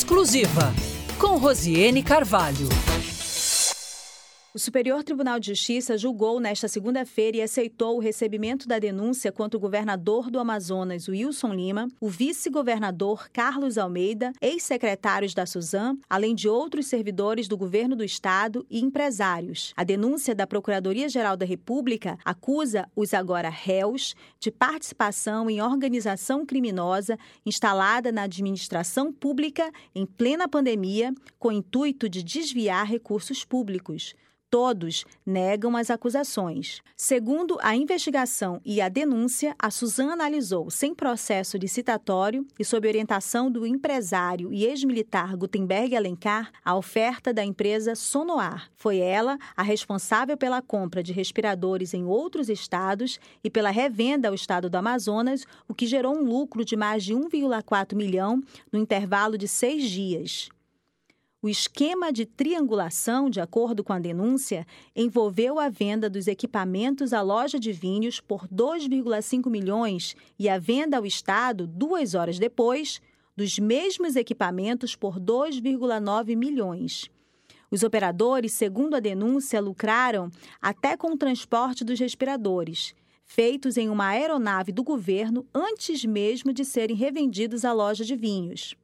Exclusiva, com Rosiane Carvalho. O Superior Tribunal de Justiça julgou nesta segunda-feira e aceitou o recebimento da denúncia contra o governador do Amazonas, Wilson Lima, o vice-governador Carlos Almeida, ex-secretários da Suzan, além de outros servidores do governo do estado e empresários. A denúncia da Procuradoria-Geral da República acusa os agora réus de participação em organização criminosa instalada na administração pública em plena pandemia, com o intuito de desviar recursos públicos. Todos negam as acusações. Segundo a investigação e a denúncia, a Suzana analisou, sem processo licitatório e sob orientação do empresário e ex-militar Gutenberg Alencar, a oferta da empresa Sonoar. Foi ela a responsável pela compra de respiradores em outros estados e pela revenda ao estado do Amazonas, o que gerou um lucro de mais de 1,4 milhão no intervalo de seis dias. O esquema de triangulação, de acordo com a denúncia, envolveu a venda dos equipamentos à loja de vinhos por 2,5 milhões e a venda ao Estado, duas horas depois, dos mesmos equipamentos por 2,9 milhões. Os operadores, segundo a denúncia, lucraram até com o transporte dos respiradores, feitos em uma aeronave do governo antes mesmo de serem revendidos à loja de vinhos.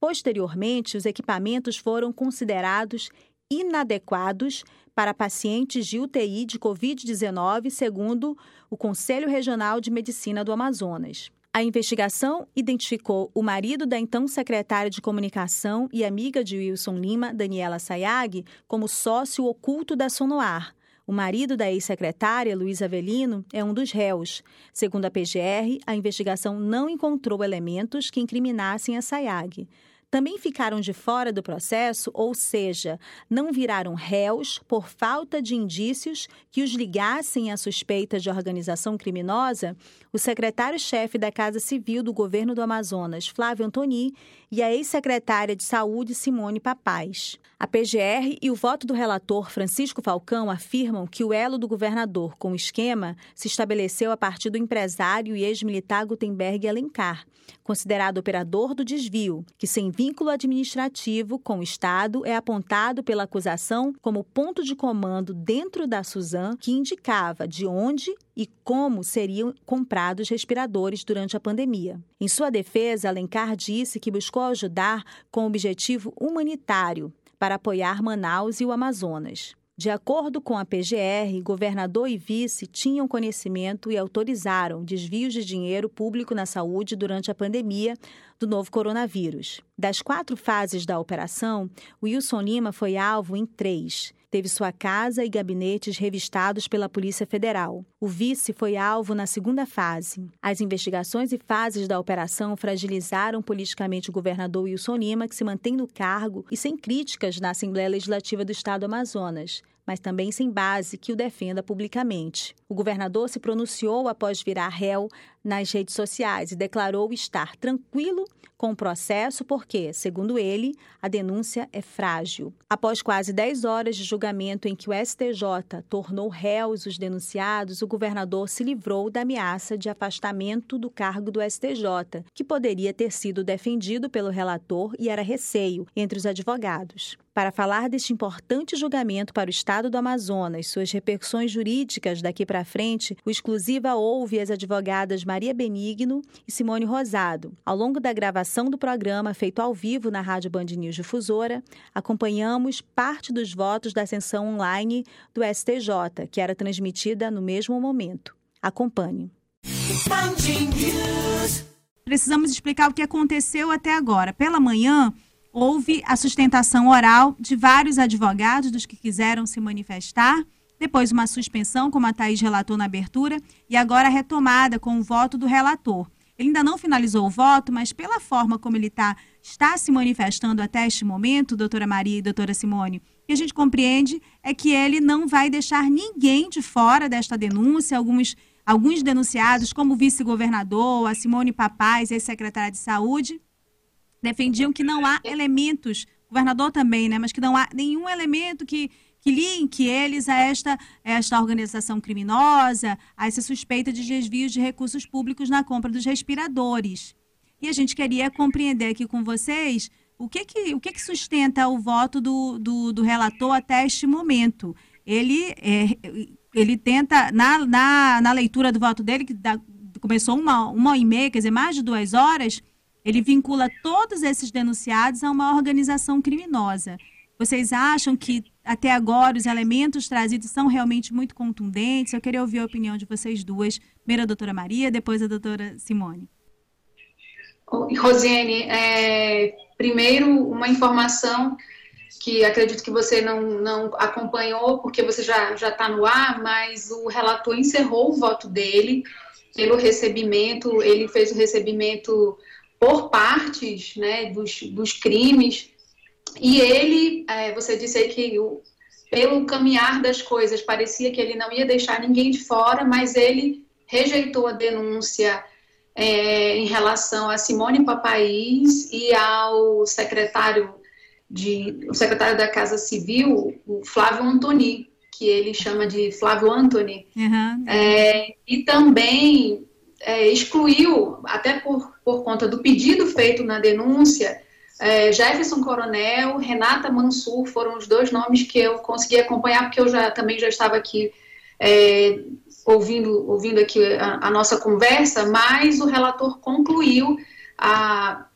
Posteriormente, os equipamentos foram considerados inadequados para pacientes de UTI de Covid-19, segundo o Conselho Regional de Medicina do Amazonas. A investigação identificou o marido da então secretária de Comunicação e amiga de Wilson Lima, Daniela Sayag, como sócio oculto da Sonoar. O marido da ex-secretária, Luiz Avelino, é um dos réus. Segundo a PGR, a investigação não encontrou elementos que incriminassem a Sayag também ficaram de fora do processo, ou seja, não viraram réus por falta de indícios que os ligassem à suspeita de organização criminosa, o secretário-chefe da Casa Civil do governo do Amazonas, Flávio Antoni, e a ex-secretária de Saúde, Simone Papaz. A PGR e o voto do relator Francisco Falcão afirmam que o elo do governador com o esquema se estabeleceu a partir do empresário e ex-militar Gutenberg Alencar, considerado operador do desvio, que sem vínculo administrativo com o Estado é apontado pela acusação como ponto de comando dentro da Suzan que indicava de onde e como seriam comprados respiradores durante a pandemia. Em sua defesa, Alencar disse que buscou ajudar com objetivo humanitário para apoiar Manaus e o Amazonas. De acordo com a PGR, governador e vice tinham conhecimento e autorizaram desvios de dinheiro público na saúde durante a pandemia do novo coronavírus. Das quatro fases da operação, Wilson Lima foi alvo em três teve sua casa e gabinetes revistados pela Polícia Federal. O vice foi alvo na segunda fase. As investigações e fases da operação fragilizaram politicamente o governador Wilson Lima, que se mantém no cargo e sem críticas na Assembleia Legislativa do Estado do Amazonas mas também sem base que o defenda publicamente. O governador se pronunciou após virar réu nas redes sociais e declarou estar tranquilo com o processo porque, segundo ele, a denúncia é frágil. Após quase 10 horas de julgamento em que o STJ tornou réus os denunciados, o governador se livrou da ameaça de afastamento do cargo do STJ, que poderia ter sido defendido pelo relator e era receio entre os advogados. Para falar deste importante julgamento para o Estado do Amazonas, suas repercussões jurídicas daqui para frente, o Exclusiva ouve as advogadas Maria Benigno e Simone Rosado. Ao longo da gravação do programa, feito ao vivo na Rádio Band News Difusora, acompanhamos parte dos votos da sessão online do STJ, que era transmitida no mesmo momento. Acompanhe. Precisamos explicar o que aconteceu até agora. Pela manhã, houve a sustentação oral de vários advogados dos que quiseram se manifestar, depois uma suspensão, como a Thaís relatou na abertura, e agora a retomada com o voto do relator. Ele ainda não finalizou o voto, mas pela forma como ele tá, está se manifestando até este momento, doutora Maria e doutora Simone, o que a gente compreende é que ele não vai deixar ninguém de fora desta denúncia, alguns, alguns denunciados, como o vice-governador, a Simone Papaz, ex-secretária de Saúde, defendiam que não há elementos, governador também, né, mas que não há nenhum elemento que, que linke eles a esta, esta organização criminosa, a essa suspeita de desvios de recursos públicos na compra dos respiradores. E a gente queria compreender aqui com vocês o que que, o que, que sustenta o voto do, do, do relator até este momento? Ele, é, ele tenta, na, na, na leitura do voto dele, que dá, começou uma, uma e meia, quer dizer, mais de duas horas, ele vincula todos esses denunciados a uma organização criminosa. Vocês acham que até agora os elementos trazidos são realmente muito contundentes? Eu queria ouvir a opinião de vocês duas. Primeiro a doutora Maria, depois a doutora Simone. Rosiane, é, primeiro uma informação que acredito que você não, não acompanhou, porque você já está no ar, mas o relator encerrou o voto dele pelo recebimento, ele fez o recebimento por partes né, dos, dos crimes, e ele, é, você disse aí que o, pelo caminhar das coisas parecia que ele não ia deixar ninguém de fora, mas ele rejeitou a denúncia é, em relação a Simone Papaís e ao secretário de o secretário da Casa Civil, o Flávio Antoni, que ele chama de Flávio Antoni, uhum. é, e também é, excluiu, até por, por conta do pedido feito na denúncia, é, Jefferson Coronel, Renata Mansur foram os dois nomes que eu consegui acompanhar, porque eu já também já estava aqui é, ouvindo, ouvindo aqui a, a, nossa conversa, mas o relator concluiu a,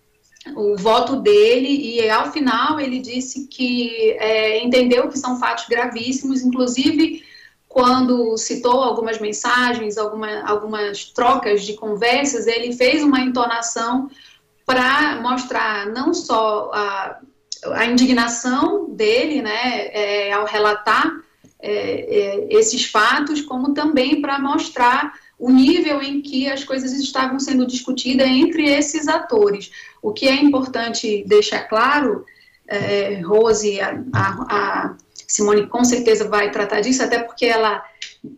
o voto dele e ao final ele disse que é, entendeu que são fatos gravíssimos, inclusive quando citou algumas mensagens, alguma, algumas trocas de conversas, ele fez uma entonação para mostrar não só a, a indignação dele, né, é, ao relatar é, é, esses fatos, como também para mostrar o nível em que as coisas estavam sendo discutidas entre esses atores. O que é importante deixar claro, é, Rose, a, a, Simone com certeza vai tratar disso, até porque ela,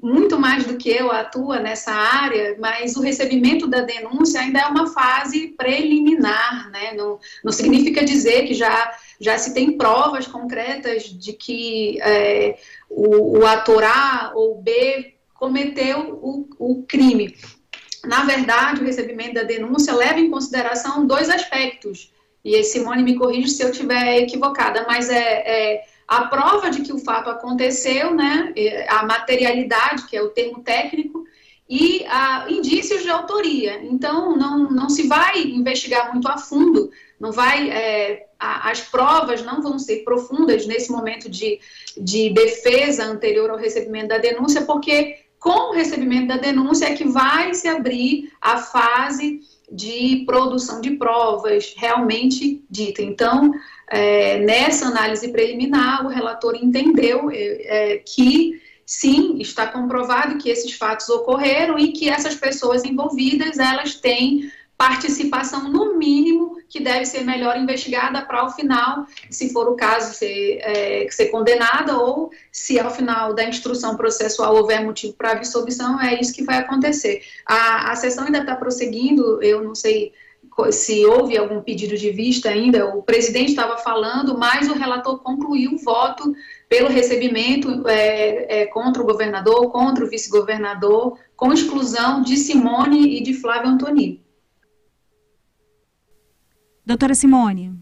muito mais do que eu, atua nessa área, mas o recebimento da denúncia ainda é uma fase preliminar, né? Não, não significa dizer que já, já se tem provas concretas de que é, o, o ator A ou B cometeu o, o crime. Na verdade, o recebimento da denúncia leva em consideração dois aspectos, e Simone me corrige se eu estiver equivocada, mas é, é, a prova de que o fato aconteceu, né, a materialidade, que é o termo técnico, e a, indícios de autoria. Então, não, não se vai investigar muito a fundo, não vai, é, a, as provas não vão ser profundas nesse momento de, de defesa anterior ao recebimento da denúncia, porque com o recebimento da denúncia é que vai se abrir a fase de produção de provas realmente dita. Então, é, nessa análise preliminar, o relator entendeu é, é, que sim, está comprovado que esses fatos ocorreram e que essas pessoas envolvidas, elas têm participação, no mínimo, que deve ser melhor investigada para, ao final, se for o caso, ser, é, ser condenada ou, se ao final da instrução processual houver motivo para absolvição, é isso que vai acontecer. A, a sessão ainda está prosseguindo, eu não sei se houve algum pedido de vista ainda, o presidente estava falando, mas o relator concluiu o voto pelo recebimento é, é, contra o governador, contra o vice-governador, com exclusão de Simone e de Flávio Antoni. Doutora Simone.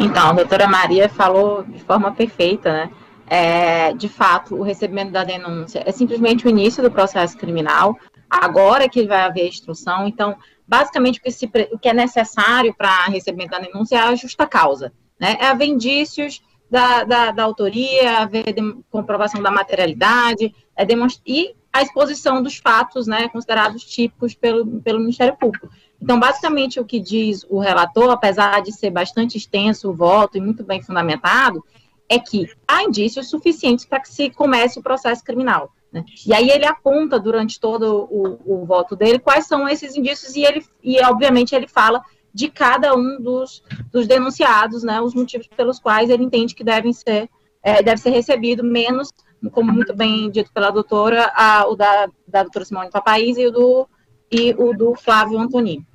Então, a doutora Maria falou de forma perfeita, né? É, de fato, o recebimento da denúncia é simplesmente o início do processo criminal, agora que vai haver a instrução. Então, basicamente, o que, se, o que é necessário para recebimento da denúncia é a justa causa, né? É haver indícios da, da, da autoria, haver de, comprovação da materialidade, é e a exposição dos fatos, né, considerados típicos pelo, pelo Ministério Público. Então, basicamente, o que diz o relator, apesar de ser bastante extenso o voto e muito bem fundamentado, é que há indícios suficientes para que se comece o processo criminal. Né? E aí ele aponta durante todo o, o, voto dele quais são esses indícios e ele e obviamente ele fala de cada um dos, dos denunciados, né, os motivos pelos quais ele entende que devem ser é, deve ser recebido menos, como muito bem dito pela doutora, a, o da, da doutora Simone Papaís e o do e o do Flávio Antonini.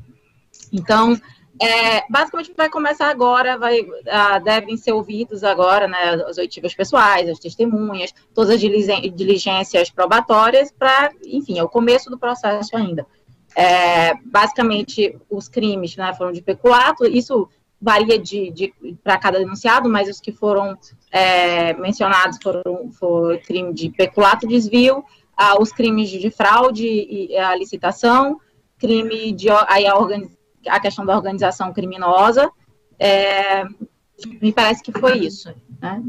Então, é, basicamente vai começar agora, vai, ah, devem ser ouvidos agora, né, as oitivas pessoais, as testemunhas, todas as diligências probatórias para, enfim, é o começo do processo ainda. É, basicamente, os crimes né, foram de peculato, isso varia de, de para cada denunciado, mas os que foram é, mencionados foram, foram crime de peculato, desvio, ah, os crimes de fraude e a licitação, crime de aí a, a questão da organização criminosa, é, me parece que foi isso, né?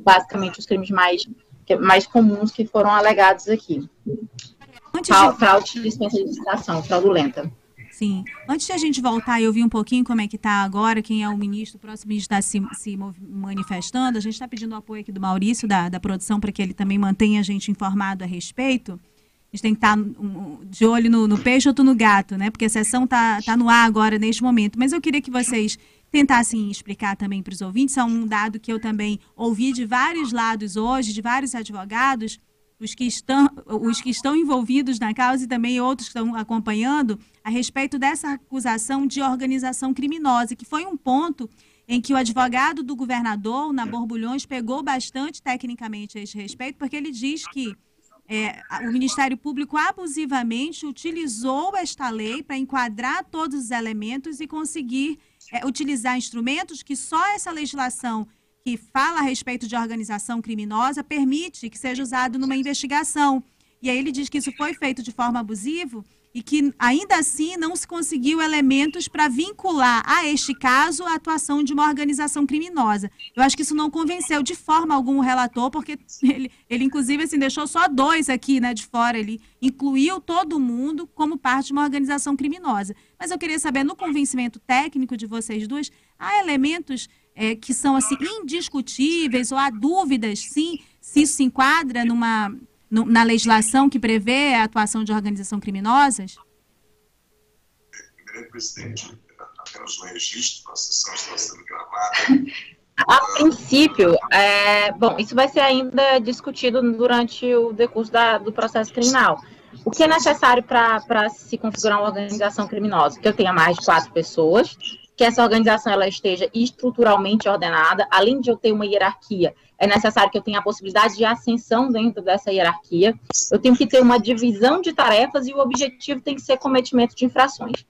Basicamente os crimes mais, mais comuns que foram alegados aqui. Fraude de dispensa de licitação, fraudulenta. Sim. Antes de a gente voltar e ouvir um pouquinho como é que está agora, quem é o ministro, o próximo ministro está se, se manifestando, a gente está pedindo o apoio aqui do Maurício, da, da produção, para que ele também mantenha a gente informado a respeito. Gente tem que estar tá, de olho no, no, peixe ou no gato, né? Porque a sessão está tá no ar agora, neste momento. Mas eu queria que vocês tentassem explicar também para os ouvintes, é um dado que eu também ouvi de vários lados hoje, de vários advogados, os que estão, os que estão envolvidos na causa e também outros que estão acompanhando, a respeito dessa acusação de organização criminosa, que foi um ponto em que o advogado do governador, na Borbulhões, pegou bastante tecnicamente a esse respeito, porque ele diz que é, o Ministério Público abusivamente utilizou esta lei para enquadrar todos os elementos e conseguir é, utilizar instrumentos que só essa legislação que fala a respeito de organização criminosa permite que seja usado numa investigação. E aí ele diz que isso foi feito de forma abusiva e que ainda assim não se conseguiu elementos para vincular a este caso a atuação de uma organização criminosa. Eu acho que isso não convenceu de forma alguma o relator, porque ele, ele inclusive assim deixou só dois aqui, né, de fora, ele incluiu todo mundo como parte de uma organização criminosa. Mas eu queria saber no convencimento técnico de vocês duas, há elementos é, que são assim indiscutíveis ou há dúvidas, sim, se isso se enquadra numa no, na legislação que prevê a atuação de organização criminosas? Primeiro, presidente, apenas um registro, a sessão está sendo gravada. A princípio, é, bom, isso vai ser ainda discutido durante o decurso da, do processo criminal. O que é necessário para se configurar uma organização criminosa? Que eu tenha mais de quatro pessoas, que essa organização ela esteja estruturalmente ordenada, além de eu ter uma hierarquia, é necessário que eu tenha a possibilidade de ascensão dentro dessa hierarquia. Eu tenho que ter uma divisão de tarefas e o objetivo tem que ser cometimento de infrações.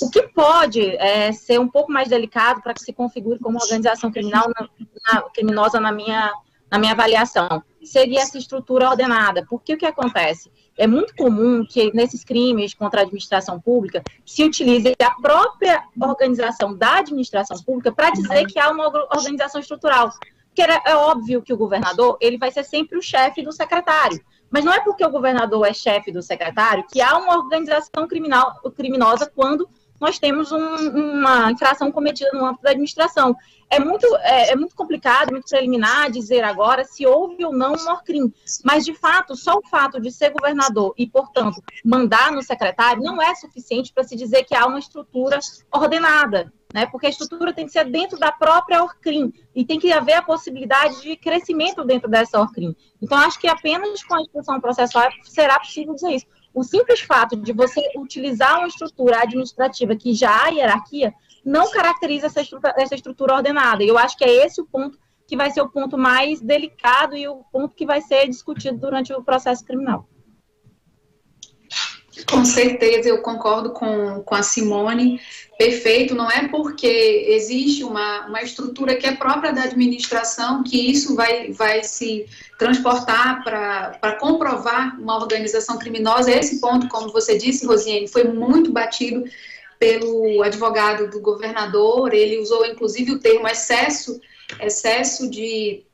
O que pode é, ser um pouco mais delicado para que se configure como organização criminal na, na, criminosa na minha, na minha avaliação seria essa estrutura ordenada. Porque o que acontece? é muito comum que nesses crimes contra a administração pública se utilize a própria organização da administração pública para dizer que há uma organização estrutural. Porque é óbvio que o governador ele vai ser sempre o chefe do secretário. Mas não é porque o governador é chefe do secretário que há uma organização criminal, criminosa quando nós temos um, uma infração cometida no âmbito da administração. É muito, é, é, muito complicado, muito preliminar dizer agora se houve ou não um crime. Mas, de fato, só o fato de ser governador e, portanto, mandar no secretário não é suficiente para se dizer que há uma estrutura ordenada. Né, porque a estrutura tem que ser dentro da própria ORCRIM e tem que haver a possibilidade de crescimento dentro dessa ORCRIM. Então, acho que apenas com a instrução processual será possível dizer isso o simples fato de você utilizar uma estrutura administrativa que já há hierarquia não caracteriza essa estrutura, essa estrutura ordenada. E eu acho que é esse o ponto que vai ser o ponto mais delicado e o ponto que vai ser discutido durante o processo criminal. Com certeza, eu concordo com, com a Simone. Perfeito, não é porque existe uma, uma estrutura que é própria da administração que isso vai, vai se transportar para comprovar uma organização criminosa. Esse ponto, como você disse, Rosiane, foi muito batido pelo advogado do governador. Ele usou, inclusive, o termo excesso, excesso de,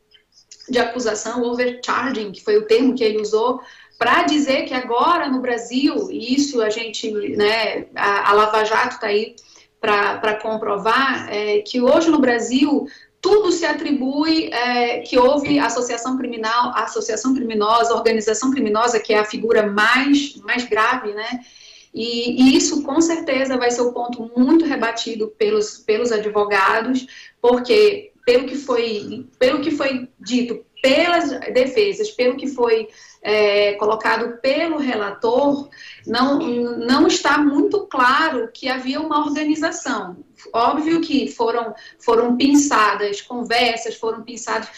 de acusação, overcharging, que foi o termo que ele usou para dizer que agora no Brasil, e isso a gente, né, a, a Lava Jato está aí para comprovar, é, que hoje no Brasil tudo se atribui é, que houve associação criminal, associação criminosa, organização criminosa, que é a figura mais, mais grave, né? E, e, isso com certeza vai ser um ponto muito rebatido pelos, pelos advogados, porque pelo que foi, pelo que foi dito pelas defesas, pelo que foi é, colocado pelo relator, não, não está muito claro que havia uma organização. Óbvio que foram, foram pensadas conversas, foram pensadas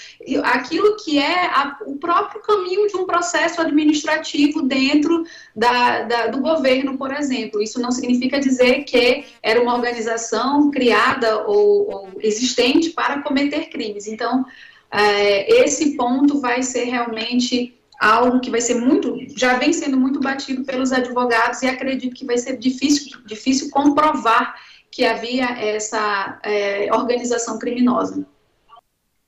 aquilo que é a, o próprio caminho de um processo administrativo dentro da, da, do governo, por exemplo. Isso não significa dizer que era uma organização criada ou, ou existente para cometer crimes. Então, é, esse ponto vai ser realmente algo que vai ser muito, já vem sendo muito batido pelos advogados e acredito que vai ser difícil, difícil comprovar que havia essa é, organização criminosa.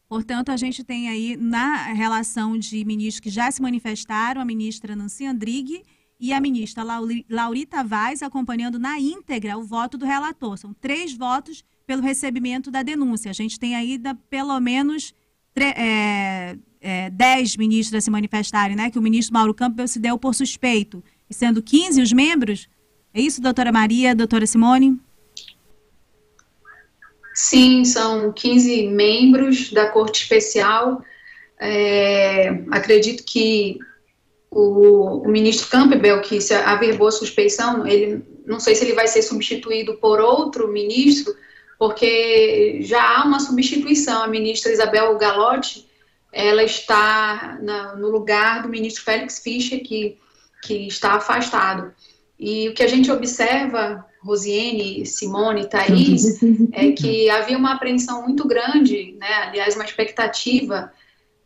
Portanto, a gente tem aí na relação de ministros que já se manifestaram, a ministra Nancy Andrighi e a ministra Laurita Vaz acompanhando na íntegra o voto do relator. São três votos pelo recebimento da denúncia. A gente tem ainda pelo menos é, é, 10 ministros a se manifestarem, né? Que o ministro Mauro Campbell se deu por suspeito. E sendo 15 os membros? É isso, doutora Maria, doutora Simone? Sim, são 15 membros da Corte Especial. É, acredito que o, o, ministro Campbell, que se averbou a suspeição, ele não sei se ele vai ser substituído por outro ministro, porque já há uma substituição. A ministra Isabel Galotti ela está na, no lugar do ministro Félix Fischer, que, que está afastado. E o que a gente observa, Rosiane, Simone, Thaís, é que havia uma apreensão muito grande, né, aliás, uma expectativa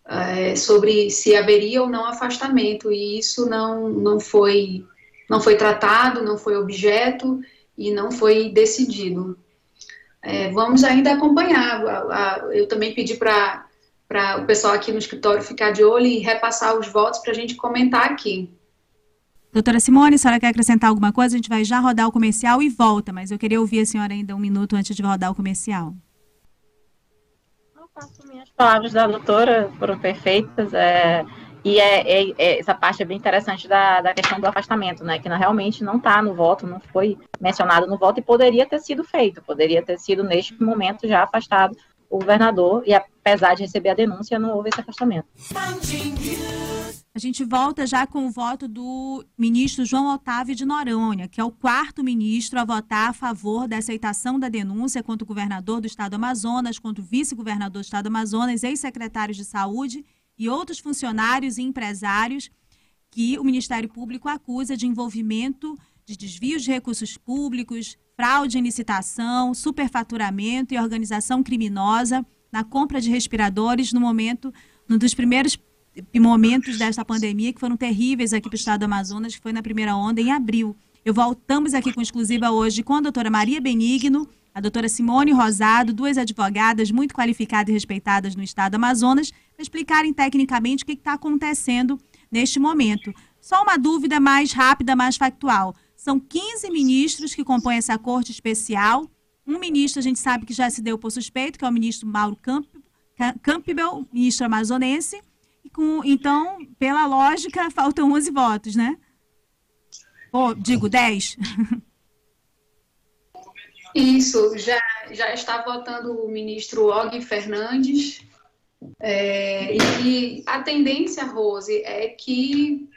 é, sobre se haveria ou não afastamento, e isso não, não, foi, não foi tratado, não foi objeto e não foi decidido. É, vamos ainda acompanhar. Eu também pedi para para o pessoal aqui no escritório ficar de olho e repassar os votos para a gente comentar aqui. Doutora Simone, a senhora quer acrescentar alguma coisa? A gente vai já rodar o comercial e volta, mas eu queria ouvir a senhora ainda um minuto antes de rodar o comercial. Não faço minhas palavras da doutora, foram perfeitas. É, e é, é, é, essa parte é bem interessante da, da questão do afastamento, né? Que não, realmente não está no voto, não foi mencionado no voto e poderia ter sido feito, poderia ter sido neste momento já afastado o governador, e apesar de receber a denúncia, não houve esse afastamento. A gente volta já com o voto do ministro João Otávio de Noronha, que é o quarto ministro a votar a favor da aceitação da denúncia contra o governador do estado do Amazonas, contra o vice-governador do estado do Amazonas, ex-secretários de saúde e outros funcionários e empresários que o Ministério Público acusa de envolvimento de desvios de recursos públicos, fraude em licitação, superfaturamento e organização criminosa na compra de respiradores no momento, um dos primeiros momentos desta pandemia que foram terríveis aqui para o estado do Amazonas, que foi na primeira onda em abril. Eu voltamos aqui com exclusiva hoje com a doutora Maria Benigno, a doutora Simone Rosado, duas advogadas muito qualificadas e respeitadas no estado do Amazonas, para explicarem tecnicamente o que está acontecendo neste momento. Só uma dúvida mais rápida, mais factual. São 15 ministros que compõem essa corte especial. Um ministro a gente sabe que já se deu por suspeito, que é o ministro Mauro Campbell, ministro amazonense. Com, então, pela lógica, faltam 11 votos, né? Ou, digo, 10. Isso, já, já está votando o ministro Og Fernandes. É, e a tendência, Rose, é que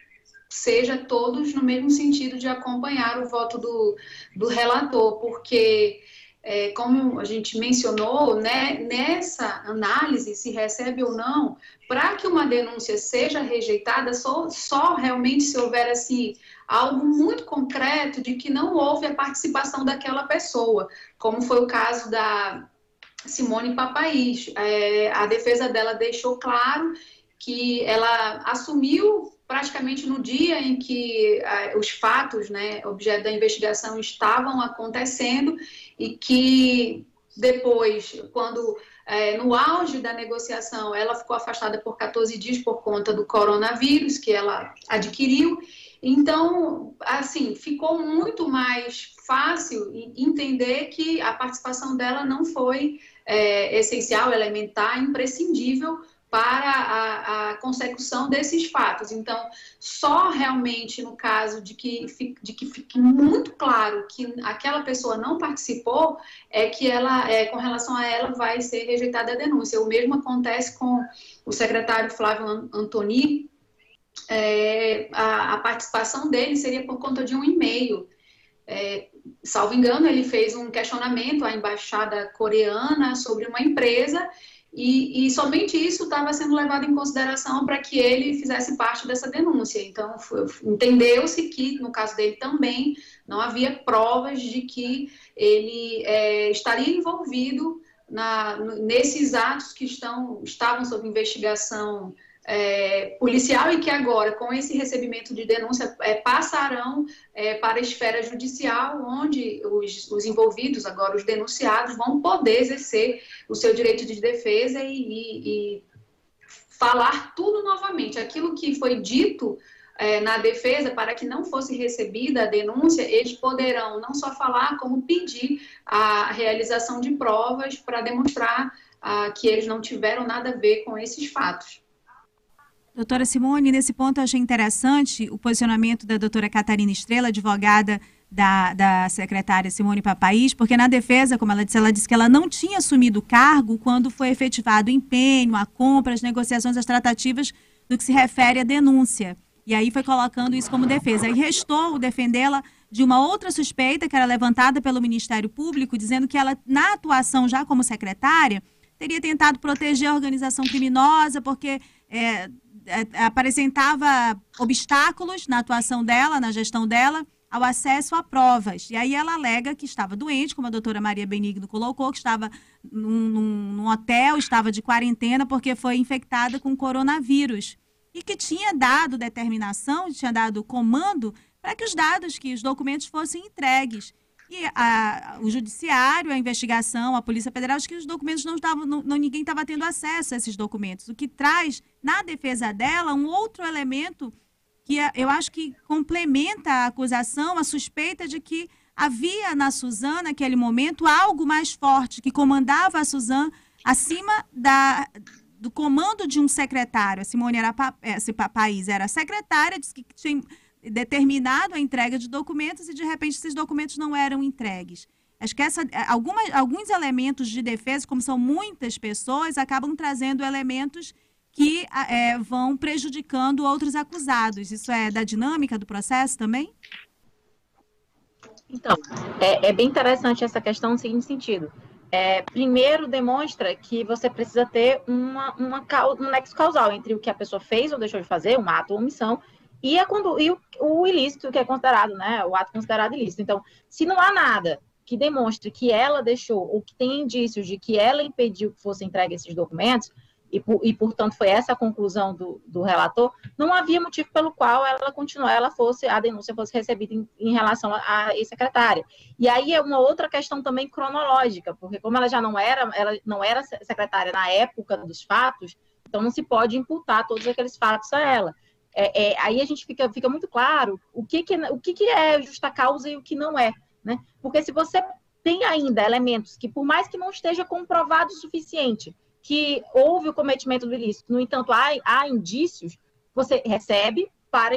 seja todos no mesmo sentido de acompanhar o voto do, do relator, porque, é, como a gente mencionou, né, nessa análise, se recebe ou não, para que uma denúncia seja rejeitada, só, só realmente se houver assim, algo muito concreto de que não houve a participação daquela pessoa, como foi o caso da Simone Papaís. É, a defesa dela deixou claro que ela assumiu praticamente no dia em que uh, os fatos, né, objeto da investigação, estavam acontecendo e que depois, quando é, no auge da negociação, ela ficou afastada por 14 dias por conta do coronavírus que ela adquiriu. Então, assim, ficou muito mais fácil entender que a participação dela não foi é, essencial, elementar, imprescindível para a, a, consecução desses fatos. Então, só realmente no caso de que, de que fique muito claro que aquela pessoa não participou, é que ela, é, com relação a ela, vai ser rejeitada a denúncia. O mesmo acontece com o secretário Flávio Antoni. É, a, a, participação dele seria por conta de um e-mail. É, salvo engano, ele fez um questionamento à embaixada coreana sobre uma empresa e, e somente isso estava sendo levado em consideração para que ele fizesse parte dessa denúncia. Então, entendeu-se que, no caso dele também, não havia provas de que ele é, estaria envolvido na, nesses atos que estão, estavam sob investigação é, policial e que agora, com esse recebimento de denúncia, é, passarão é, para a esfera judicial, onde os, os, envolvidos, agora os denunciados, vão poder exercer o seu direito de defesa e, e, e falar tudo novamente. Aquilo que foi dito é, na defesa para que não fosse recebida a denúncia, eles poderão não só falar, como pedir a realização de provas para demonstrar ah, que eles não tiveram nada a ver com esses fatos. Doutora Simone, nesse ponto eu achei interessante o posicionamento da doutora Catarina Estrela, advogada da, da secretária Simone Papaís, porque na defesa, como ela disse, ela disse que ela não tinha assumido o cargo quando foi efetivado o empenho, a compra, as negociações, as tratativas do que se refere à denúncia. E aí foi colocando isso como defesa. E restou defendê-la de uma outra suspeita que era levantada pelo Ministério Público, dizendo que ela, na atuação já como secretária, teria tentado proteger a organização criminosa, porque é, apresentava obstáculos na atuação dela, na gestão dela, ao acesso a provas. E aí ela alega que estava doente, como a doutora Maria Benigno colocou, que estava num, num, hotel, estava de quarentena porque foi infectada com coronavírus. E que tinha dado determinação, tinha dado comando para que os dados, que os documentos fossem entregues. E a, o judiciário, a investigação, a Polícia Federal, acho que os documentos não estavam, não, ninguém estava tendo acesso a esses documentos. O que traz na defesa dela um outro elemento que é, eu acho que complementa a acusação, a suspeita de que havia na Suzana, naquele momento, algo mais forte que comandava a Suzana acima da, do comando de um secretário. A Simone era, esse país era secretária, disse que tinha determinado a entrega de documentos e de repente esses documentos não eram entregues. Acho que essa, eh, alguma, alguns elementos de defesa, como são muitas pessoas, acabam trazendo elementos que é, vão prejudicando outros acusados. Isso é da dinâmica do processo também? Então, é, é bem interessante essa questão no seguinte sentido. É, primeiro, demonstra que você precisa ter uma, uma, um nexo causal entre o que a pessoa fez ou deixou de fazer, um ato ou omissão, e, a, e o, o, ilícito, que é considerado, né, o ato considerado ilícito. Então, se não há nada que demonstre que ela deixou, ou que tem indícios de que ela impediu que fossem entregues esses documentos, e, e portanto foi essa a conclusão do, do relator, não havia motivo pelo qual ela continuar, ela fosse, a denúncia fosse recebida em, em relação a ex-secretária. E aí é uma outra questão também cronológica, porque como ela já não era, ela não era secretária na época dos fatos, então não se pode imputar todos aqueles fatos a ela é, é, aí a gente fica, fica muito claro o que, que, o que, que é justa causa e o que não é. Né? Porque se você tem ainda elementos que, por mais que não esteja comprovado o suficiente, que houve o cometimento do ilícito, no entanto, há, há indícios, você recebe para,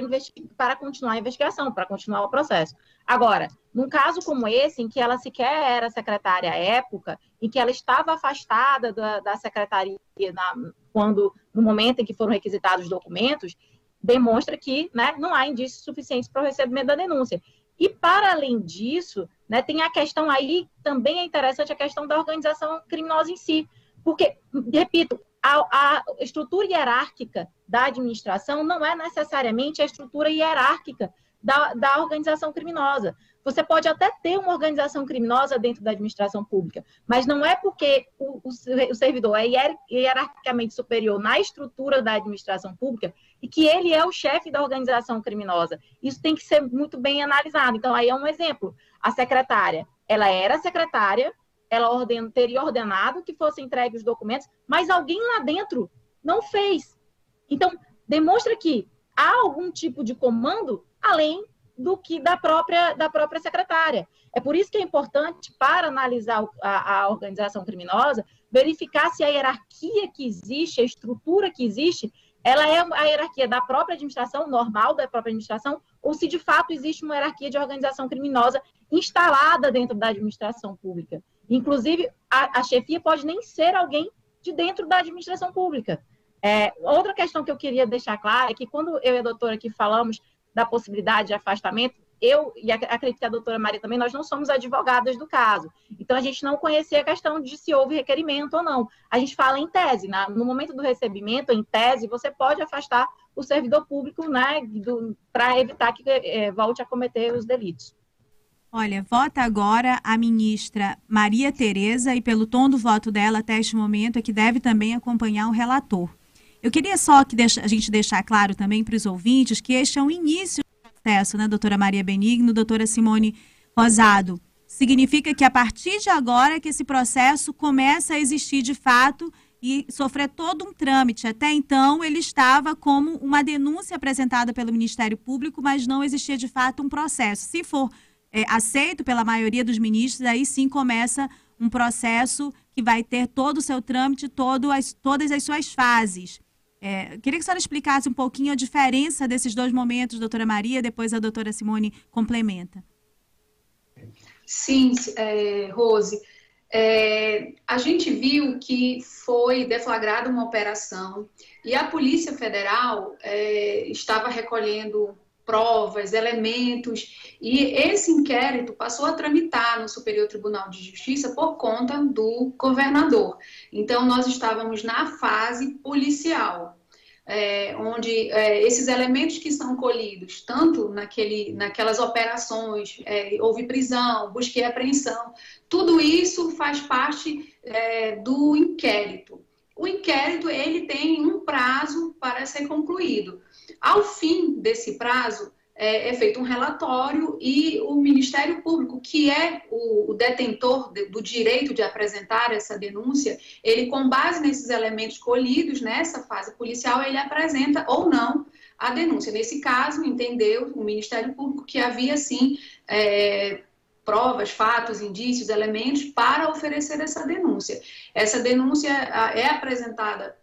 para continuar a investigação, para continuar o processo. Agora, num caso como esse, em que ela sequer era secretária à época, em que ela estava afastada da, da secretaria na, quando, no momento em que foram requisitados os documentos, demonstra que né, não há indícios suficientes para o recebimento da denúncia. E, para além disso, né, tem a questão aí, também é interessante a questão da organização criminosa em si. Porque, repito, a, a estrutura hierárquica da administração não é necessariamente a estrutura hierárquica da, da organização criminosa. Você pode até ter uma organização criminosa dentro da administração pública, mas não é porque o, o, o servidor é hierarquicamente superior na estrutura da administração pública e que ele é o chefe da organização criminosa. Isso tem que ser muito bem analisado. Então, aí é um exemplo. A secretária, ela era secretária, ela orden, teria ordenado que fossem entregues os documentos, mas alguém lá dentro não fez. Então, demonstra que há algum tipo de comando além do que da própria, da própria secretária. É por isso que é importante, para analisar a, a organização criminosa, verificar se a hierarquia que existe, a estrutura que existe, ela é a hierarquia da própria administração, normal da própria administração, ou se de fato existe uma hierarquia de organização criminosa instalada dentro da administração pública. Inclusive, a, a chefia pode nem ser alguém de dentro da administração pública. É, outra questão que eu queria deixar clara é que quando eu e a doutora aqui falamos da possibilidade de afastamento, eu e acredito que a doutora Maria também, nós não somos advogadas do caso. Então, a gente não conhecia a questão de se houve requerimento ou não. A gente fala em tese. Né? No momento do recebimento, em tese, você pode afastar o servidor público né, para evitar que é, volte a cometer os delitos. Olha, vota agora a ministra Maria Tereza e pelo tom do voto dela até este momento é que deve também acompanhar o relator. Eu queria só que a gente deixar claro também para os ouvintes que este é o início processo, né, doutora Maria Benigno, doutora Simone Rosado. Significa que a partir de agora que esse processo começa a existir de fato e sofrer todo um trâmite. Até então, ele estava como uma denúncia apresentada pelo Ministério Público, mas não existia de fato um processo. Se for é, aceito pela maioria dos ministros, aí sim começa um processo que vai ter todo o seu trâmite, todo as, todas as suas fases. É, queria que a senhora explicasse um pouquinho a diferença desses dois momentos, doutora Maria, depois a doutora Simone complementa. Sim, é, Rose. É, a gente viu que foi deflagrada uma operação e a Polícia Federal é, estava recolhendo provas, elementos, e esse inquérito passou a tramitar no Superior Tribunal de Justiça por conta do governador. Então, nós estávamos na fase policial. É, onde é, esses elementos que são colhidos, tanto naquele, naquelas operações, é, houve prisão, busca e apreensão, tudo isso faz parte é, do inquérito. O inquérito ele tem um prazo para ser concluído. Ao fim desse prazo, é, é, feito um relatório e o Ministério Público, que é o, o detentor de, do direito de apresentar essa denúncia, ele, com base nesses elementos colhidos nessa fase policial, ele apresenta ou não a denúncia. Nesse caso, entendeu o Ministério Público que havia, sim, é, provas, fatos, indícios, elementos para oferecer essa denúncia. Essa denúncia é apresentada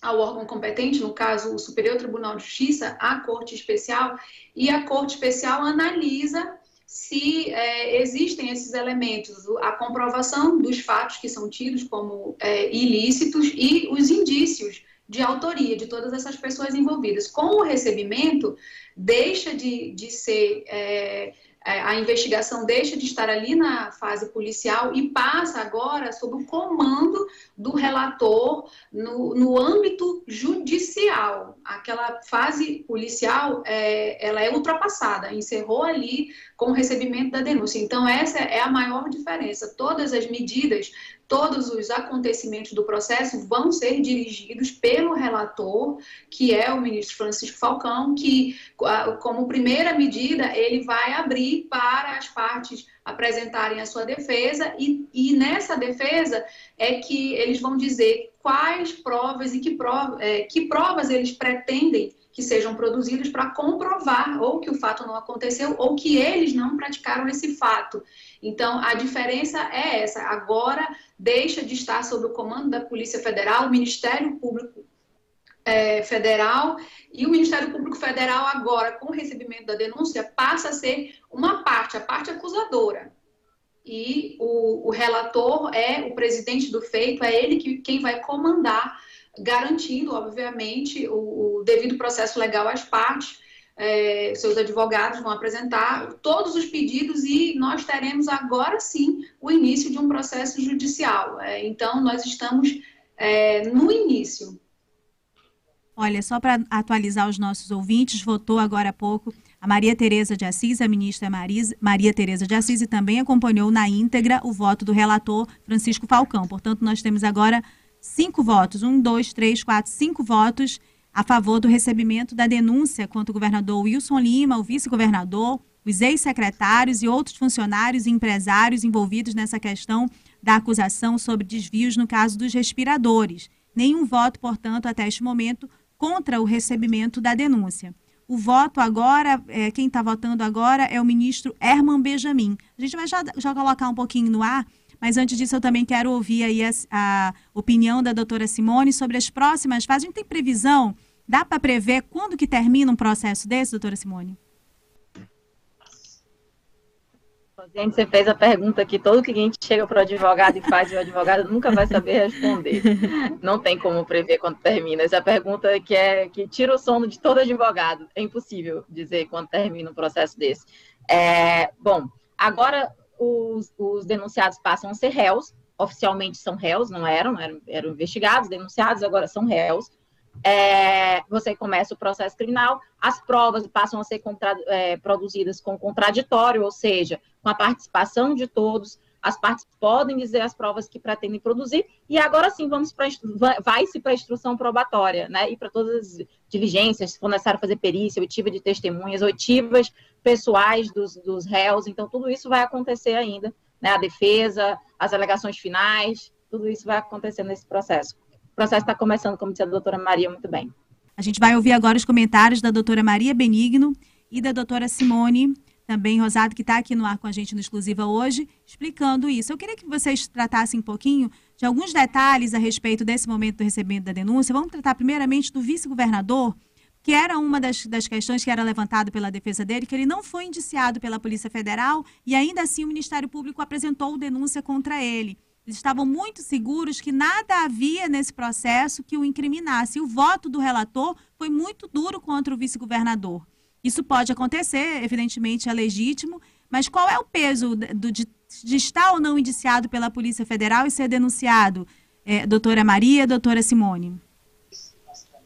ao órgão competente, no caso o Superior Tribunal de Justiça, a Corte Especial, e a Corte Especial analisa se é, existem esses elementos, a comprovação dos fatos que são tidos como é, ilícitos e os indícios de autoria de todas essas pessoas envolvidas. Com o recebimento, deixa de, de ser. É, a investigação deixa de estar ali na fase policial e passa agora sob o comando do relator no, no âmbito judicial. Aquela fase policial, é, ela é ultrapassada, encerrou ali com o recebimento da denúncia. Então, essa é a maior diferença. Todas as medidas todos os acontecimentos do processo vão ser dirigidos pelo relator, que é o ministro Francisco Falcão, que, como primeira medida, ele vai abrir para as partes apresentarem a sua defesa, e, e nessa defesa é que eles vão dizer quais provas e que, é, que provas eles pretendem que sejam produzidos para comprovar ou que o fato não aconteceu ou que eles não praticaram esse fato. Então, a diferença é essa. Agora, deixa de estar sob o comando da Polícia Federal, o Ministério Público é, Federal, e o Ministério Público Federal, agora, com o recebimento da denúncia, passa a ser uma parte, a parte acusadora. E o, o relator é o presidente do feito, é ele que, quem vai comandar, garantindo, obviamente, o, o devido processo legal às partes é, seus advogados vão apresentar todos os pedidos e nós teremos agora sim o início de um processo judicial. É, então, nós estamos é, no início. Olha, só para atualizar os nossos ouvintes, votou agora há pouco a Maria Tereza de Assis, a ministra Maris, Maria Tereza de Assis, e também acompanhou na íntegra o voto do relator Francisco Falcão. Portanto, nós temos agora cinco votos, um, dois, três, quatro, cinco votos a favor do recebimento da denúncia contra o governador Wilson Lima, o vice-governador, os ex-secretários e outros funcionários e empresários envolvidos nessa questão da acusação sobre desvios no caso dos respiradores. Nenhum voto, portanto, até este momento, contra o recebimento da denúncia. O voto agora, é, quem está votando agora é o ministro Herman Benjamin. A gente vai já, já colocar um pouquinho no ar Mas antes disso, eu também quero ouvir aí a, a opinião da doutora Simone sobre as próximas fases. A gente tem previsão? Dá para prever quando que termina um processo desse, doutora Simone? Gente, você fez a pergunta que todo cliente chega para o advogado e faz, e o advogado nunca vai saber responder. Não tem como prever quando termina. Essa é pergunta que é que tira o sono de todo advogado. É impossível dizer quando termina um processo desse. É, bom, agora os, os, denunciados passam a ser réus. Oficialmente são réus, não eram, eram, eram investigados, denunciados, agora são réus é, você começa o processo criminal, as provas passam a ser contra, é, produzidas com contraditório, ou seja, com a participação de todos, as partes podem dizer as provas que pretendem produzir, e agora sim vamos para vai-se para a instrução probatória, né? E para todas as diligências, se for necessário fazer perícia, oitiva de testemunhas, oitivas pessoais dos, dos réus, então tudo isso vai acontecer ainda, né? A defesa, as alegações finais, tudo isso vai acontecer nesse processo processo está começando, como disse a doutora Maria muito bem. A gente vai ouvir agora os comentários da doutora Maria Benigno e da doutora Simone, também Rosado, que está aqui no ar com a gente no Exclusiva hoje, explicando isso. Eu queria que vocês tratassem um pouquinho de alguns detalhes a respeito desse momento do recebimento da denúncia. Vamos tratar primeiramente do vice-governador, que era uma das, das questões que era levantada pela defesa dele, que ele não foi indiciado pela Polícia Federal e ainda assim o Ministério Público apresentou denúncia contra ele. Eles estavam muito seguros que nada havia nesse processo que o incriminasse. E o voto do relator foi muito duro contra o vice-governador. Isso pode acontecer, evidentemente é legítimo, mas qual é o peso de, de, estar ou não indiciado pela Polícia Federal e ser denunciado, é, doutora Maria, doutora Simone?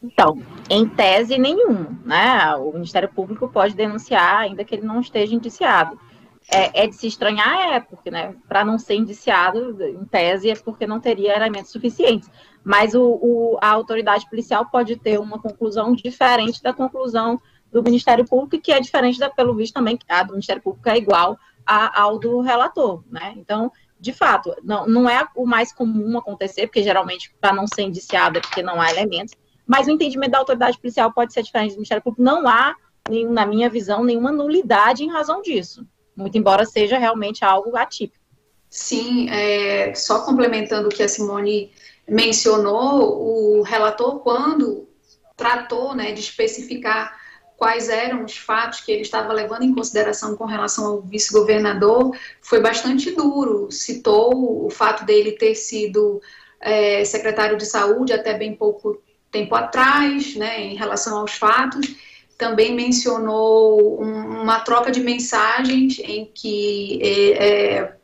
Então, em tese nenhum, né? O Ministério Público pode denunciar, ainda que ele não esteja indiciado é, é, de se estranhar, é, porque, né, para não ser indiciado, em tese, é porque não teria elementos suficientes. Mas o, o, a autoridade policial pode ter uma conclusão diferente da conclusão do Ministério Público, que é diferente, da, pelo visto, também, a do Ministério Público é igual a, ao do relator, né? Então, de fato, não, não é o mais comum acontecer, porque geralmente, para não ser indiciado, é porque não há elementos, mas o entendimento da autoridade policial pode ser diferente do Ministério Público. Não há, na minha visão, nenhuma nulidade em razão disso muito embora seja realmente algo atípico. Sim, é, só complementando o que a Simone mencionou, o relator, quando tratou né, de especificar quais eram os fatos que ele estava levando em consideração com relação ao vice-governador, foi bastante duro. Citou o fato dele ter sido é, secretário de saúde até bem pouco tempo atrás, né, em relação aos fatos, também mencionou um, uma troca de mensagens em que é,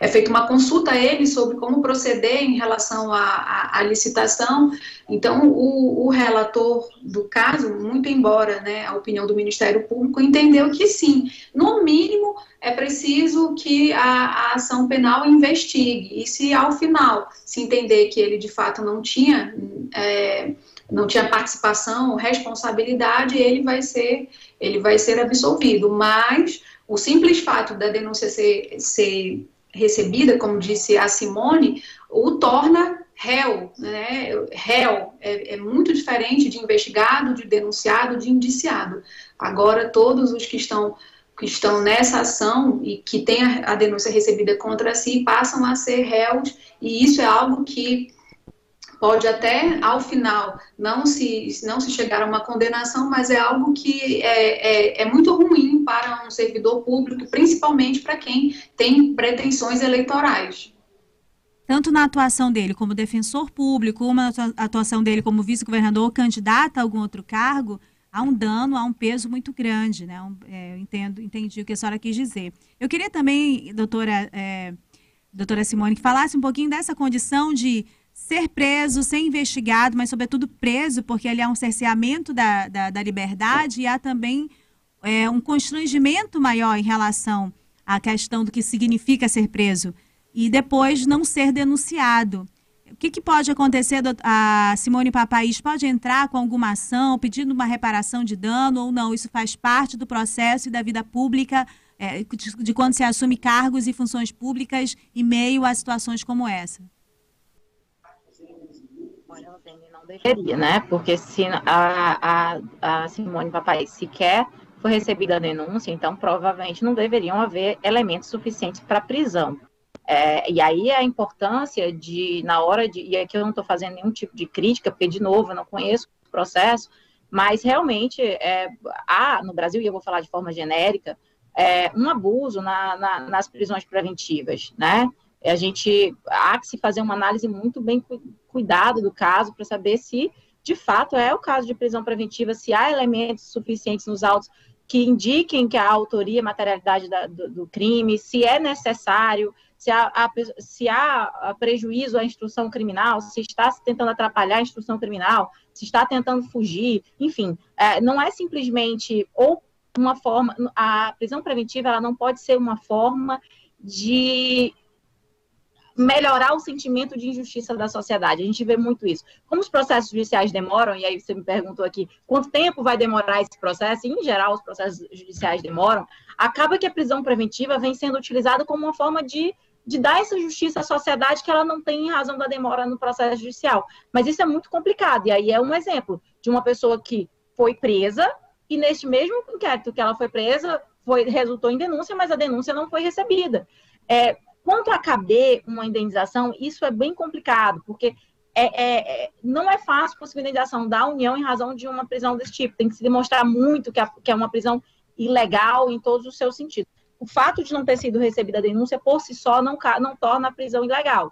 é, feita uma consulta a ele sobre como proceder em relação à, licitação. Então, o, o, relator do caso, muito embora né, a opinião do Ministério Público, entendeu que sim, no mínimo é preciso que a, a ação penal investigue. E se ao final se entender que ele de fato não tinha. É, não tinha participação, responsabilidade, ele vai ser, ele vai ser absolvido. Mas o simples fato da denúncia ser, ser recebida, como disse a Simone, o torna réu, né? Réu é, é, muito diferente de investigado, de denunciado, de indiciado. Agora, todos os que estão que estão nessa ação e que têm a, a denúncia recebida contra si passam a ser réus, e isso é algo que pode até ao final não se, não se chegar a uma condenação, mas é algo que é, é, é muito ruim para um servidor público, principalmente para quem tem pretensões eleitorais tanto na atuação dele como defensor público, como na atuação dele como vice-governador candidato a algum outro cargo, há um dano, há um peso muito grande, né? Um, é, eu entendo, entendi o que a senhora quis dizer. Eu queria também, doutora, é, doutora Simone, que falasse um pouquinho dessa condição de ser preso, ser investigado, mas sobretudo preso, porque ali há um cerceamento da, da, da liberdade e há também é, um constrangimento maior em relação à questão do que significa ser preso e depois não ser denunciado. O que, que pode acontecer? A Simone Papaís pode entrar com alguma ação pedindo uma reparação de dano ou não? Isso faz parte do processo e da vida pública é, de, de quando se assume cargos e funções públicas em meio a situações como essa deveria, né? Porque se a, a, a Simone Papai sequer foi recebida a denúncia, então provavelmente não deveriam haver elementos suficientes para prisão. É, e aí a importância de, na hora de, e aqui eu não estou fazendo nenhum tipo de crítica, porque, de novo, eu não conheço o processo, mas realmente é, há no Brasil, e eu vou falar de forma genérica, é, um abuso na, na, nas prisões preventivas, né? A gente há que se fazer uma análise muito bem cuidado do caso para saber se de fato é o caso de prisão preventiva, se há elementos suficientes nos autos que indiquem que a autoria materialidade da, do, do, crime, se é necessário, se há, há, se há prejuízo à instrução criminal, se está tentando atrapalhar a instrução criminal, se está tentando fugir, enfim, é, não é simplesmente ou uma forma, a prisão preventiva ela não pode ser uma forma de melhorar o sentimento de injustiça da sociedade. A gente vê muito isso. Como os processos judiciais demoram, e aí você me perguntou aqui quanto tempo vai demorar esse processo, e em geral os processos judiciais demoram, acaba que a prisão preventiva vem sendo utilizada como uma forma de, de dar essa justiça à sociedade que ela não tem em razão da demora no processo judicial. Mas isso é muito complicado, e aí é um exemplo de uma pessoa que foi presa, e neste mesmo inquérito que ela foi presa, foi, resultou em denúncia, mas a denúncia não foi recebida. É, Quanto a caber uma indenização, isso é bem complicado, porque é, é, é, não é fácil conseguir indenização da União em razão de uma prisão desse tipo. Tem que se demonstrar muito que, a, que é uma prisão ilegal em todos os seus sentidos. O fato de não ter sido recebida a denúncia por si só não, não torna a prisão ilegal,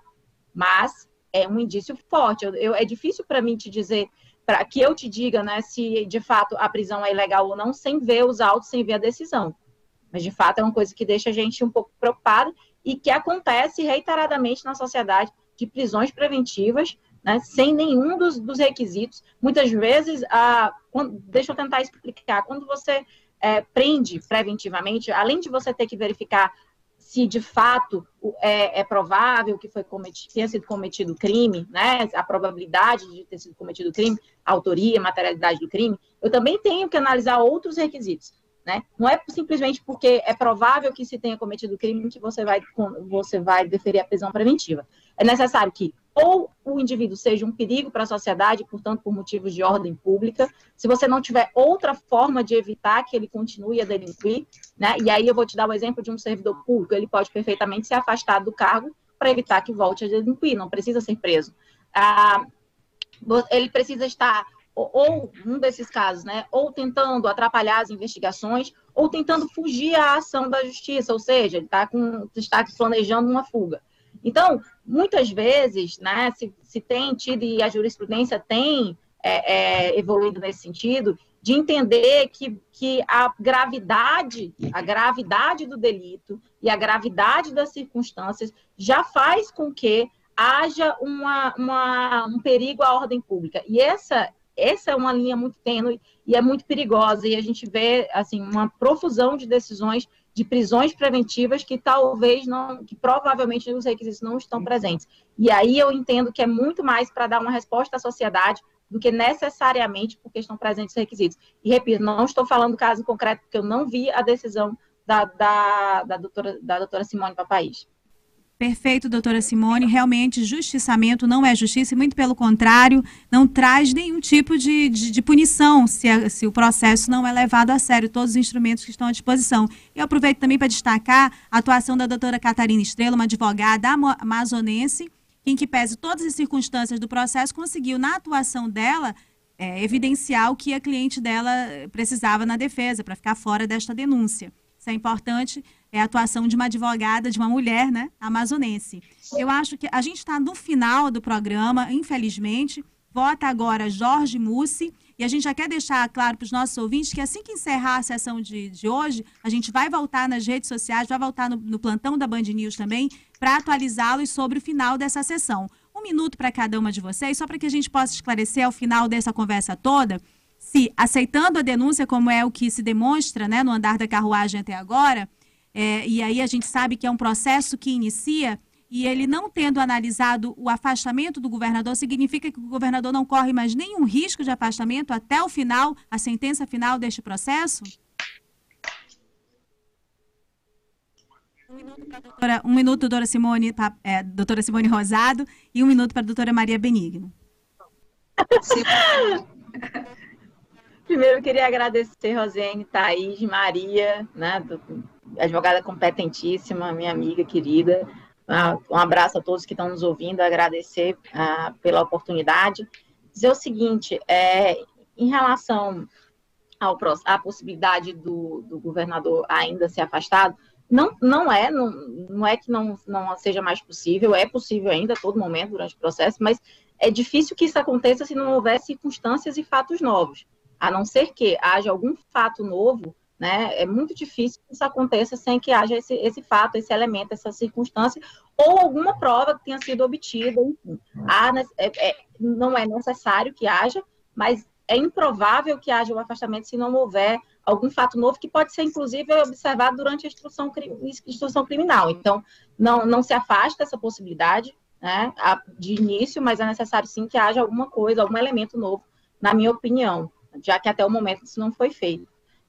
mas é um indício forte. Eu, eu, é difícil para mim te dizer, para que eu te diga né, se de fato a prisão é ilegal ou não, sem ver os autos, sem ver a decisão. Mas de fato é uma coisa que deixa a gente um pouco preocupada e que acontece reiteradamente na sociedade de prisões preventivas, né, sem nenhum dos, dos, requisitos. Muitas vezes, a, quando, deixa eu tentar explicar, quando você é, prende preventivamente, além de você ter que verificar se de fato é, é provável que foi cometido, tenha sido cometido crime, né, a probabilidade de ter sido cometido crime, autoria, materialidade do crime, eu também tenho que analisar outros requisitos. Né? Não é simplesmente porque é provável que se tenha cometido crime que você vai, você vai deferir a prisão preventiva. É necessário que ou o indivíduo seja um perigo para a sociedade, portanto, por motivos de ordem pública, se você não tiver outra forma de evitar que ele continue a delinquir, né? E aí eu vou te dar o exemplo de um servidor público, ele pode perfeitamente ser afastado do cargo para evitar que volte a delinquir, não precisa ser preso. Ah, ele precisa estar ou um desses casos, né, ou tentando atrapalhar as investigações, ou tentando fugir à ação da justiça, ou seja, ele tá com, está planejando uma fuga. Então, muitas vezes, né, se, se tem tido, e a jurisprudência tem é, é, evoluído nesse sentido, de entender que, que a gravidade, a gravidade do delito e a gravidade das circunstâncias já faz com que haja uma, uma, um perigo à ordem pública. E essa essa é uma linha muito tênue e é muito perigosa e a gente vê assim uma profusão de decisões de prisões preventivas que talvez não, que provavelmente os requisitos não estão presentes. E aí eu entendo que é muito mais para dar uma resposta à sociedade do que necessariamente porque estão presentes os requisitos. E repito, não estou falando do caso em concreto porque eu não vi a decisão da, da, da, doutora, da doutora Simone Papaís. Perfeito, doutora Simone. Realmente, justiçamento não é justiça, e muito pelo contrário, não traz nenhum tipo de, de, de punição se, a, se, o processo não é levado a sério, todos os instrumentos que estão à disposição. Eu aproveito também para destacar a atuação da doutora Catarina Estrela, uma advogada amazonense, em que pese todas as circunstâncias do processo, conseguiu, na atuação dela, é, evidenciar o que a cliente dela precisava na defesa, para ficar fora desta denúncia. Isso é importante é a atuação de uma advogada, de uma mulher, né, amazonense. Eu acho que a gente está no final do programa, infelizmente. Vota agora Jorge Mussi. E a gente já quer deixar claro para os nossos ouvintes que assim que encerrar a sessão de, de hoje, a gente vai voltar nas redes sociais, vai voltar no, no plantão da Band News também, para atualizá-los sobre o final dessa sessão. Um minuto para cada uma de vocês, só para que a gente possa esclarecer ao final dessa conversa toda se, aceitando a denúncia, como é o que se demonstra né, no andar da carruagem até agora, é, e aí a gente sabe que é um processo que inicia e ele não tendo analisado o afastamento do governador, significa que o governador não corre mais nenhum risco de afastamento até o final, a sentença final deste processo? Um minuto para a doutora, um minuto, doutora Simone, é, doutora Simone Rosado, e um minuto para a doutora Maria Benigno. Primeiro, eu queria agradecer Rosene, Thaís, Maria, né, do, advogada competentíssima, minha amiga querida, Uh, um abraço a todos que estão nos ouvindo, agradecer uh, pela oportunidade. Dizer o seguinte, é, em relação ao, à possibilidade do, do governador ainda ser afastado, não, não é, não, não é que não, não seja mais possível, é possível ainda a todo momento durante o processo, mas é difícil que isso aconteça se não houver circunstâncias e fatos novos. A não ser que haja algum fato novo, né? É muito difícil que isso aconteça sem que haja esse, esse fato, esse elemento, essa circunstância, ou alguma prova que tenha sido obtida, enfim. Há, é, é, não é necessário que haja, mas é improvável que haja um afastamento se não houver algum fato novo que pode ser, inclusive, observado durante a instrução, instrução criminal. Então, não, não se afasta essa possibilidade né, de início, mas é necessário sim que haja alguma coisa, algum elemento novo, na minha opinião, já que até o momento isso não foi feito.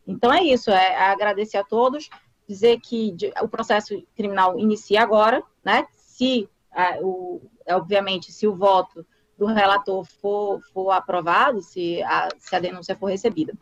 Então, é isso, é agradecer a todos, dizer que o processo criminal inicia agora, né, se, o, obviamente, se o voto do relator for, for aprovado, se a, se a denúncia for recebida.